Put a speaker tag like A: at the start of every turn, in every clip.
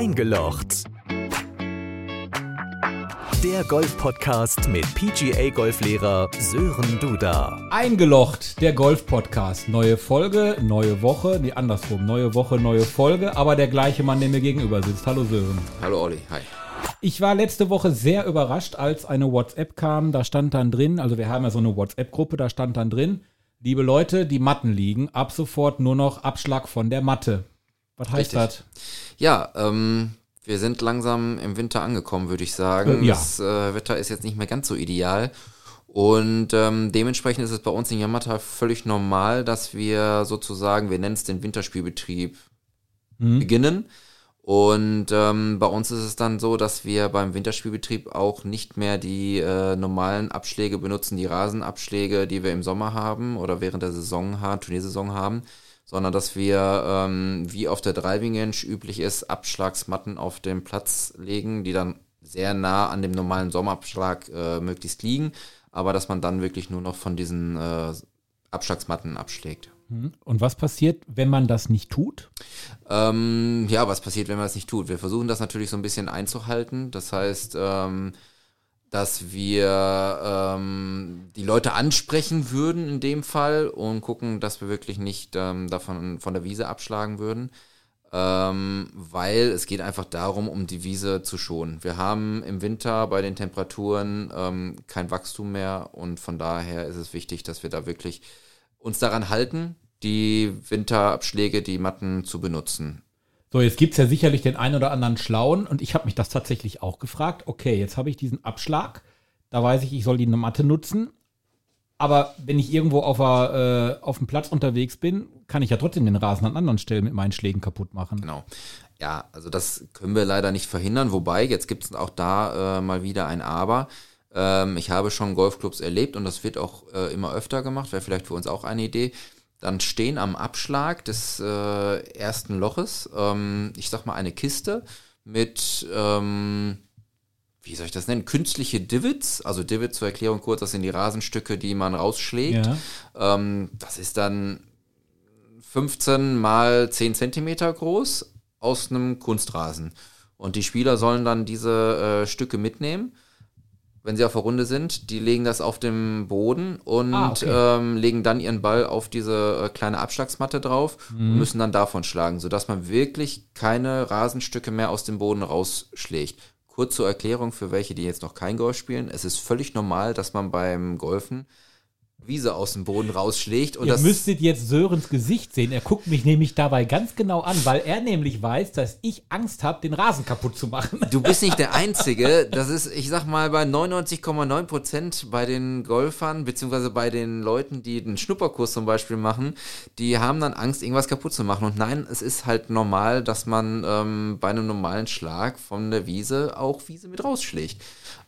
A: Eingelocht. Der Golf-Podcast mit PGA-Golflehrer Sören Duda.
B: Eingelocht, der Golf-Podcast. Neue Folge, neue Woche, nee, andersrum. Neue Woche, neue Folge, aber der gleiche Mann, der mir gegenüber sitzt. Hallo Sören.
C: Hallo Olli, hi.
B: Ich war letzte Woche sehr überrascht, als eine WhatsApp kam. Da stand dann drin, also wir haben ja so eine WhatsApp-Gruppe, da stand dann drin, liebe Leute, die Matten liegen, ab sofort nur noch Abschlag von der Matte. Was heißt das?
C: Ja, ähm, wir sind langsam im Winter angekommen, würde ich sagen.
B: Äh, ja.
C: Das äh, Wetter ist jetzt nicht mehr ganz so ideal. Und ähm, dementsprechend ist es bei uns in Yamata völlig normal, dass wir sozusagen, wir nennen es den Winterspielbetrieb, beginnen. Und ähm, bei uns ist es dann so, dass wir beim Winterspielbetrieb auch nicht mehr die äh, normalen Abschläge benutzen, die Rasenabschläge, die wir im Sommer haben oder während der Saison haben, Turniersaison haben, sondern dass wir, ähm, wie auf der Driving Range üblich ist, Abschlagsmatten auf den Platz legen, die dann sehr nah an dem normalen Sommerabschlag äh, möglichst liegen, aber dass man dann wirklich nur noch von diesen äh, Abschlagsmatten abschlägt.
B: Hm? Und was passiert, wenn man das nicht tut?
C: Ähm, ja, was passiert, wenn man das nicht tut? Wir versuchen das natürlich so ein bisschen einzuhalten. Das heißt, ähm, dass wir ähm, die Leute ansprechen würden in dem Fall und gucken, dass wir wirklich nicht ähm, davon von der Wiese abschlagen würden. Ähm, weil es geht einfach darum, um die Wiese zu schonen. Wir haben im Winter bei den Temperaturen ähm, kein Wachstum mehr und von daher ist es wichtig, dass wir da wirklich uns daran halten, die Winterabschläge, die Matten zu benutzen.
B: So, jetzt gibt's ja sicherlich den einen oder anderen Schlauen und ich habe mich das tatsächlich auch gefragt. Okay, jetzt habe ich diesen Abschlag, da weiß ich, ich soll die Matte nutzen. Aber wenn ich irgendwo auf, der, äh, auf dem Platz unterwegs bin, kann ich ja trotzdem den Rasen an anderen Stellen mit meinen Schlägen kaputt machen.
C: Genau. Ja, also das können wir leider nicht verhindern. Wobei, jetzt gibt es auch da äh, mal wieder ein Aber. Ähm, ich habe schon Golfclubs erlebt und das wird auch äh, immer öfter gemacht, wäre vielleicht für uns auch eine Idee. Dann stehen am Abschlag des äh, ersten Loches, ähm, ich sag mal, eine Kiste mit, ähm, wie soll ich das nennen, künstliche Divots. Also Divots zur Erklärung kurz, das sind die Rasenstücke, die man rausschlägt.
B: Ja.
C: Ähm, das ist dann 15 mal 10 Zentimeter groß aus einem Kunstrasen. Und die Spieler sollen dann diese äh, Stücke mitnehmen, wenn sie auf der Runde sind. Die legen das auf dem Boden und
B: Ah, okay.
C: ähm, legen dann ihren Ball auf diese äh, kleine Abschlagsmatte drauf
B: Mhm.
C: und müssen dann davon schlagen, sodass man wirklich keine Rasenstücke mehr aus dem Boden rausschlägt. Kurz zur Erklärung für welche, die jetzt noch kein Golf spielen. Es ist völlig normal, dass man beim Golfen Wiese aus dem Boden rausschlägt. Und
B: Ihr
C: das
B: müsstet jetzt Sörens Gesicht sehen. Er guckt mich nämlich dabei ganz genau an, weil er nämlich weiß, dass ich Angst habe, den Rasen kaputt zu machen.
C: Du bist nicht der Einzige. Das ist, ich sag mal, bei 99,9 Prozent bei den Golfern, beziehungsweise bei den Leuten, die den Schnupperkurs zum Beispiel machen, die haben dann Angst, irgendwas kaputt zu machen. Und nein, es ist halt normal, dass man ähm, bei einem normalen Schlag von der Wiese auch Wiese mit rausschlägt.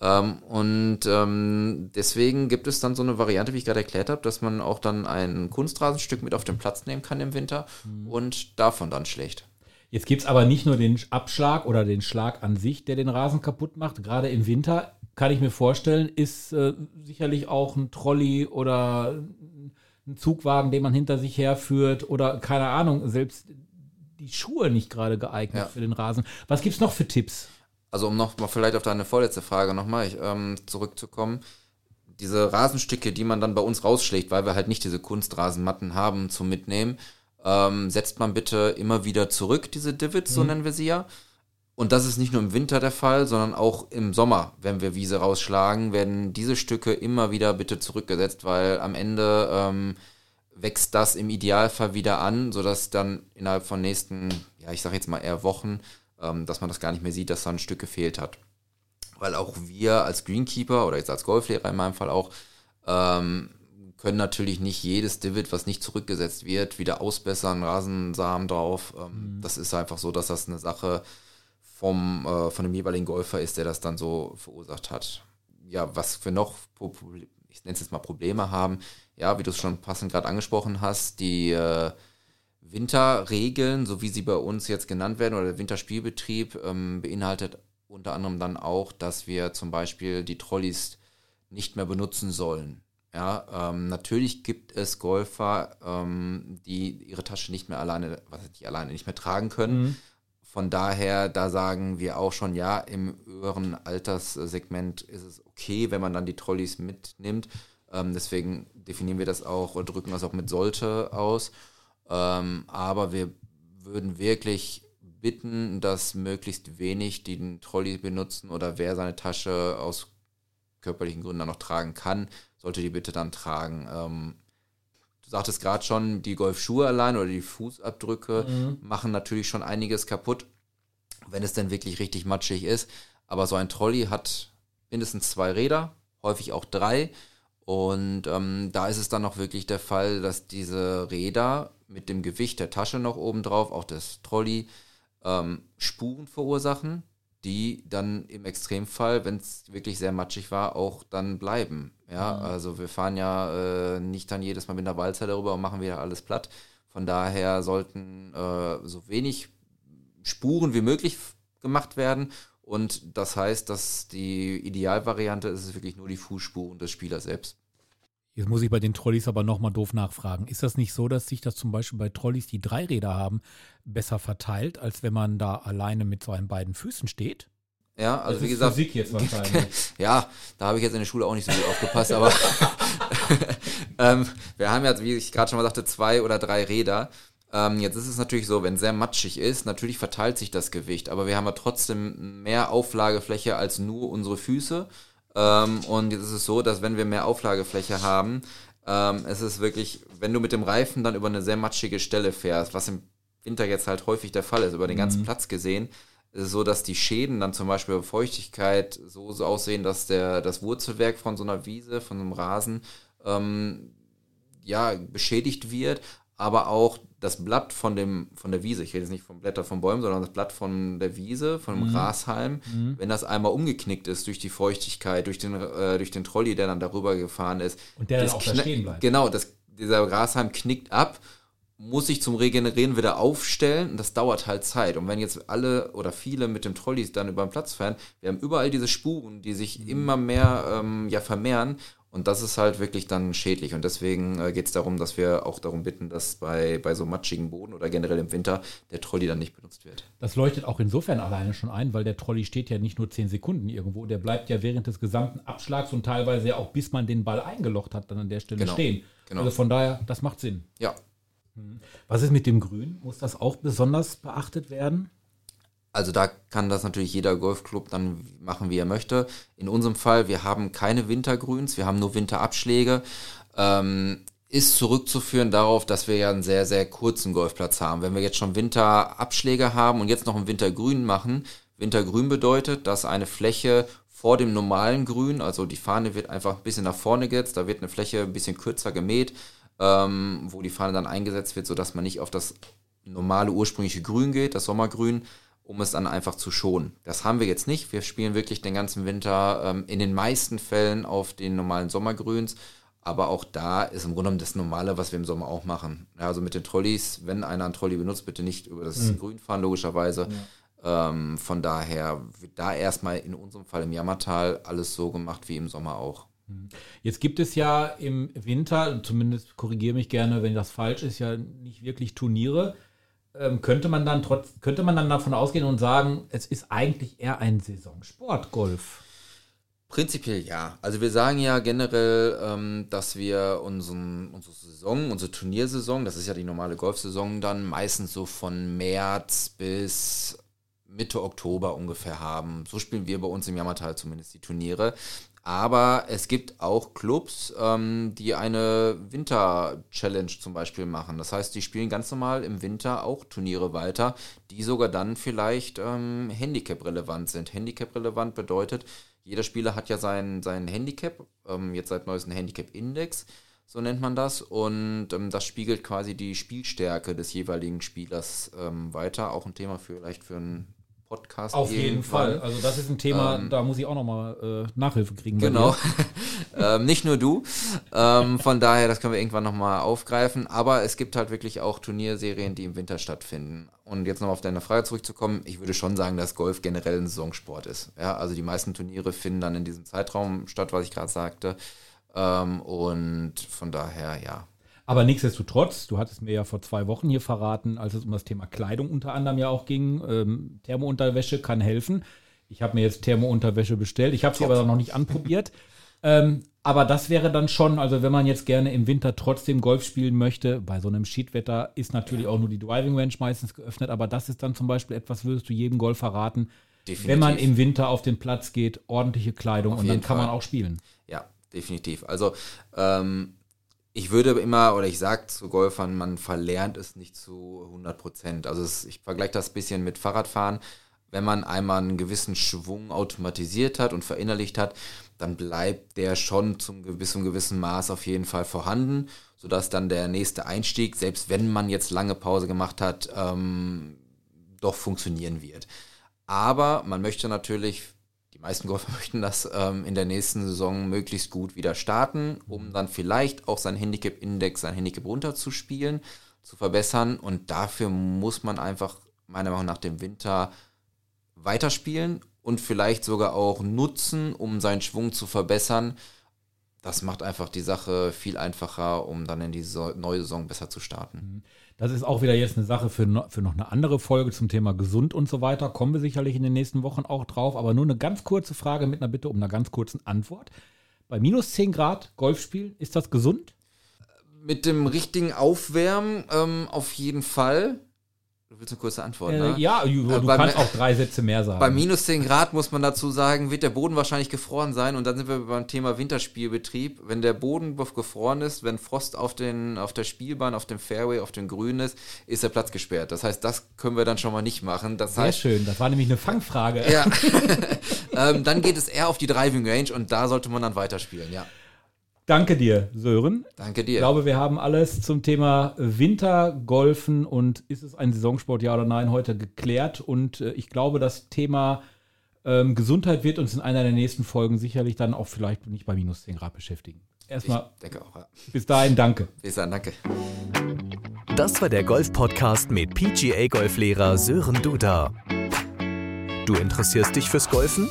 C: Ähm, und ähm, deswegen gibt es dann so eine Variante, wie ich gerade erklärt habe, dass man auch dann ein Kunstrasenstück mit auf den Platz nehmen kann im Winter und davon dann schlägt.
B: Jetzt gibt's aber nicht nur den Abschlag oder den Schlag an sich, der den Rasen kaputt macht. Gerade im Winter kann ich mir vorstellen, ist äh, sicherlich auch ein Trolley oder ein Zugwagen, den man hinter sich herführt oder keine Ahnung, selbst die Schuhe nicht gerade geeignet
C: Ja.
B: für den Rasen. Was gibt's noch für Tipps?
C: Also um noch mal vielleicht auf deine vorletzte Frage nochmal ähm, zurückzukommen. Diese Rasenstücke, die man dann bei uns rausschlägt, weil wir halt nicht diese Kunstrasenmatten haben zum Mitnehmen, ähm, setzt man bitte immer wieder zurück, diese Divots, so nennen wir sie ja. Und das ist nicht nur im Winter der Fall, sondern auch im Sommer, wenn wir Wiese rausschlagen, werden diese Stücke immer wieder bitte zurückgesetzt, weil am Ende ähm, wächst das im Idealfall wieder an, sodass dann innerhalb von nächsten, ja, ich sag jetzt mal eher Wochen, dass man das gar nicht mehr sieht, dass da ein Stück gefehlt hat. Weil auch wir als Greenkeeper oder jetzt als Golflehrer in meinem Fall auch, ähm, können natürlich nicht jedes Divot, was nicht zurückgesetzt wird, wieder ausbessern, Rasensamen drauf. Ähm, Das ist einfach so, dass das eine Sache vom, äh, von dem jeweiligen Golfer ist, der das dann so verursacht hat. Ja, was wir noch, ich nenne es jetzt mal Probleme haben, ja, wie du es schon passend gerade angesprochen hast, die äh, Winterregeln, so wie sie bei uns jetzt genannt werden, oder der Winterspielbetrieb, ähm, beinhaltet unter anderem dann auch, dass wir zum Beispiel die Trolleys nicht mehr benutzen sollen. Ja, ähm, natürlich gibt es Golfer, ähm, die ihre Tasche nicht mehr alleine, was heißt nicht alleine, nicht mehr tragen können. von daher, da sagen wir auch schon, ja, im höheren Alterssegment ist es okay, wenn man dann die Trolleys mitnimmt. Ähm, deswegen definieren wir das auch und drücken das auch mit sollte aus. Ähm, aber wir würden wirklich bitten, dass möglichst wenig den Trolley benutzen oder wer seine Tasche aus körperlichen Gründen dann noch tragen kann, sollte die bitte dann tragen. Ähm, du sagtest gerade schon, die Golfschuhe allein oder die Fußabdrücke mhm. machen natürlich schon einiges kaputt, wenn es denn wirklich richtig matschig ist. Aber so ein Trolley hat mindestens zwei Räder, häufig auch drei. Und ähm, da ist es dann auch wirklich der Fall, dass diese Räder mit dem Gewicht der Tasche noch oben drauf, auch des Trolley, ähm, Spuren verursachen, die dann im Extremfall, wenn es wirklich sehr matschig war, auch dann bleiben. Ja, mhm. also wir fahren ja äh, nicht dann jedes Mal mit einer Walzer darüber und machen wieder alles platt. Von daher sollten äh, so wenig Spuren wie möglich gemacht werden. Und das heißt, dass die Idealvariante ist es wirklich nur die Fußspuren des Spielers selbst.
B: Jetzt muss ich bei den Trolleys aber nochmal doof nachfragen. Ist das nicht so, dass sich das zum Beispiel bei Trolleys, die drei Räder haben, besser verteilt, als wenn man da alleine mit seinen beiden Füßen steht?
C: Ja, also das wie gesagt.
B: Physik jetzt wahrscheinlich.
C: ja, da habe ich jetzt in der Schule auch nicht so gut aufgepasst, aber ähm, wir haben ja, wie ich gerade schon mal sagte, zwei oder drei Räder. Ähm, jetzt ist es natürlich so, wenn sehr matschig ist, natürlich verteilt sich das Gewicht, aber wir haben ja trotzdem mehr Auflagefläche als nur unsere Füße. Ähm, und jetzt ist es so, dass wenn wir mehr Auflagefläche haben, ähm, es ist wirklich, wenn du mit dem Reifen dann über eine sehr matschige Stelle fährst, was im Winter jetzt halt häufig der Fall ist, über den mhm. ganzen Platz gesehen, ist es so, dass die Schäden dann zum Beispiel bei Feuchtigkeit so, so aussehen, dass der, das Wurzelwerk von so einer Wiese, von so einem Rasen, ähm, ja, beschädigt wird, aber auch das Blatt von dem von der Wiese, ich rede jetzt nicht vom Blätter von Bäumen, sondern das Blatt von der Wiese, von dem mhm. Grashalm, mhm. wenn das einmal umgeknickt ist durch die Feuchtigkeit, durch den äh, durch den Trolley, der dann darüber gefahren ist,
B: und der dann auch da stehen bleibt.
C: Genau, das, dieser Grashalm knickt ab, muss sich zum Regenerieren wieder aufstellen und das dauert halt Zeit. Und wenn jetzt alle oder viele mit dem Trolley dann über den Platz fahren, wir haben überall diese Spuren, die sich mhm. immer mehr ähm, ja vermehren und das ist halt wirklich dann schädlich. Und deswegen äh, geht es darum, dass wir auch darum bitten, dass bei, bei so matschigen Boden oder generell im Winter der Trolley dann nicht benutzt wird.
B: Das leuchtet auch insofern alleine schon ein, weil der Trolley steht ja nicht nur zehn Sekunden irgendwo, der bleibt ja während des gesamten Abschlags und teilweise ja auch bis man den Ball eingelocht hat, dann an der Stelle genau. stehen. Genau. Also von daher, das macht Sinn.
C: Ja.
B: Hm. Was ist mit dem Grün? Muss das auch besonders beachtet werden?
C: Also da kann das natürlich jeder Golfclub dann machen, wie er möchte. In unserem Fall, wir haben keine Wintergrüns, wir haben nur Winterabschläge. Ähm, ist zurückzuführen darauf, dass wir ja einen sehr, sehr kurzen Golfplatz haben. Wenn wir jetzt schon Winterabschläge haben und jetzt noch einen Wintergrün machen, Wintergrün bedeutet, dass eine Fläche vor dem normalen Grün, also die Fahne wird einfach ein bisschen nach vorne gesetzt, da wird eine Fläche ein bisschen kürzer gemäht, ähm, wo die Fahne dann eingesetzt wird, sodass man nicht auf das normale ursprüngliche Grün geht, das Sommergrün, um es dann einfach zu schonen. Das haben wir jetzt nicht. Wir spielen wirklich den ganzen Winter ähm, in den meisten Fällen auf den normalen Sommergrüns. Aber auch da ist im Grunde genommen das Normale, was wir im Sommer auch machen. Ja, also mit den Trolleys, wenn einer einen Trolley benutzt, bitte nicht über das mhm. Grün fahren, logischerweise. Ja. Ähm, von daher wird da erstmal in unserem Fall im Jammertal alles so gemacht wie im Sommer auch.
B: Mhm. Jetzt gibt es ja im Winter, zumindest korrigiere mich gerne, wenn das falsch ist, ja nicht wirklich Turniere könnte man dann trotz, könnte man dann davon ausgehen und sagen, es ist eigentlich eher ein Saisonsport, Golf.
C: Prinzipiell ja. Also wir sagen ja generell, ähm, dass wir unseren, unsere Saison, unsere Turniersaison, das ist ja die normale Golfsaison, dann meistens so von März bis Mitte Oktober ungefähr haben. So spielen wir bei uns im Jammertal zumindest die Turniere. Aber es gibt auch Clubs, ähm, die eine Winter-Challenge zum Beispiel machen. Das heißt, die spielen ganz normal im Winter auch Turniere weiter, die sogar dann vielleicht ähm, Handicap-relevant sind. Handicap-relevant bedeutet, jeder Spieler hat ja sein, sein Handicap, ähm, jetzt seit neuestem Handicap-Index, so nennt man das. Und ähm, das spiegelt quasi die Spielstärke des jeweiligen Spielers ähm, weiter. Auch ein Thema vielleicht für ein Podcast.
B: Auf jeden Fall. Also das ist ein Thema, ähm, da muss ich auch nochmal äh, Nachhilfe kriegen.
C: Genau. ähm, nicht nur du. Ähm, von daher, das können wir irgendwann nochmal aufgreifen. Aber es gibt halt wirklich auch Turnierserien, die im Winter stattfinden. Und jetzt nochmal auf deine Frage zurückzukommen, ich würde schon sagen, dass Golf generell ein Saisonsport ist. Ja, also die meisten Turniere finden dann in diesem Zeitraum statt, was ich gerade sagte. Ähm, und von daher, ja.
B: Aber nichtsdestotrotz, du hattest mir ja vor zwei Wochen hier verraten, als es um das Thema Kleidung unter anderem ja auch ging, ähm, Thermounterwäsche kann helfen. Ich habe mir jetzt Thermounterwäsche bestellt. Ich habe sie aber noch nicht anprobiert. Ähm, aber das wäre dann schon, also wenn man jetzt gerne im Winter trotzdem Golf spielen möchte, bei so einem Schiedwetter ist natürlich auch nur die Driving Range meistens geöffnet, aber das ist dann zum Beispiel etwas, würdest du jedem Golfer raten,
C: Definitiv.
B: wenn man im Winter auf den Platz geht, ordentliche Kleidung
C: Auf
B: und dann kann man
C: Fall.
B: auch spielen.
C: Ja, definitiv. Also ähm, ich würde immer, oder ich sage zu Golfern, man verlernt es nicht zu 100 Prozent. Also es, ich vergleiche das ein bisschen mit Fahrradfahren. Wenn man einmal einen gewissen Schwung automatisiert hat und verinnerlicht hat, dann bleibt der schon zum gewissen, gewissen Maß auf jeden Fall vorhanden, sodass dann der nächste Einstieg, selbst wenn man jetzt lange Pause gemacht hat, ähm, doch funktionieren wird. Aber man möchte natürlich, die meisten Golfer möchten das ähm, in der nächsten Saison möglichst gut wieder starten, um dann vielleicht auch sein Handicap-Index, sein Handicap runterzuspielen, zu verbessern. Und dafür muss man einfach meiner Meinung nach dem Winter weiterspielen und vielleicht sogar auch nutzen, um seinen Schwung zu verbessern. Das macht einfach die Sache viel einfacher, um dann in die so neue Saison besser zu starten.
B: Das ist auch wieder jetzt eine Sache für, für noch eine andere Folge zum Thema gesund und so weiter. Kommen wir sicherlich in den nächsten Wochen auch drauf. Aber nur eine ganz kurze Frage mit einer Bitte um eine ganz kurzen Antwort. Bei minus 10 Grad Golf spielen, ist das gesund?
C: Mit dem richtigen Aufwärmen ähm, auf jeden Fall. Du willst eine kurze Antwort,
B: Äh,
C: ne?
B: ja, du,
C: Äh,
B: du kannst auch drei Sätze mehr sagen.
C: Bei minus 10 Grad muss man dazu sagen, wird der Boden wahrscheinlich gefroren sein. Und dann sind wir beim Thema Winterspielbetrieb. Wenn der Boden gefroren ist, wenn Frost auf, den, auf der Spielbahn, auf dem Fairway, auf dem Grün ist, ist der Platz gesperrt. Das heißt, das können wir dann schon mal nicht machen. Das
B: Sehr
C: heißt,
B: schön, das war nämlich eine Fangfrage.
C: ja. ähm, dann geht es eher auf die Driving Range und da sollte man dann weiterspielen. Ja,
B: Danke dir, Sören.
C: danke
B: Ich
C: dir.
B: glaube, wir haben alles zum Thema Wintergolfen und ist es ein Saisonsport, ja oder nein, heute geklärt. Und äh, ich glaube, das Thema ähm, Gesundheit wird uns in einer der nächsten Folgen sicherlich dann auch vielleicht nicht bei minus 10 Grad beschäftigen. Erstmal
C: ich denke auch. Ja.
B: bis dahin, danke.
C: Bis dann, danke.
A: Das war der Golf-Podcast mit PGA-Golflehrer Sören Duda. Du interessierst dich fürs Golfen?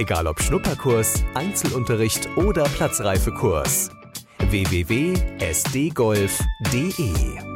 A: Egal ob Schnupperkurs, Einzelunterricht oder Platzreifekurs. www.sdgolf.de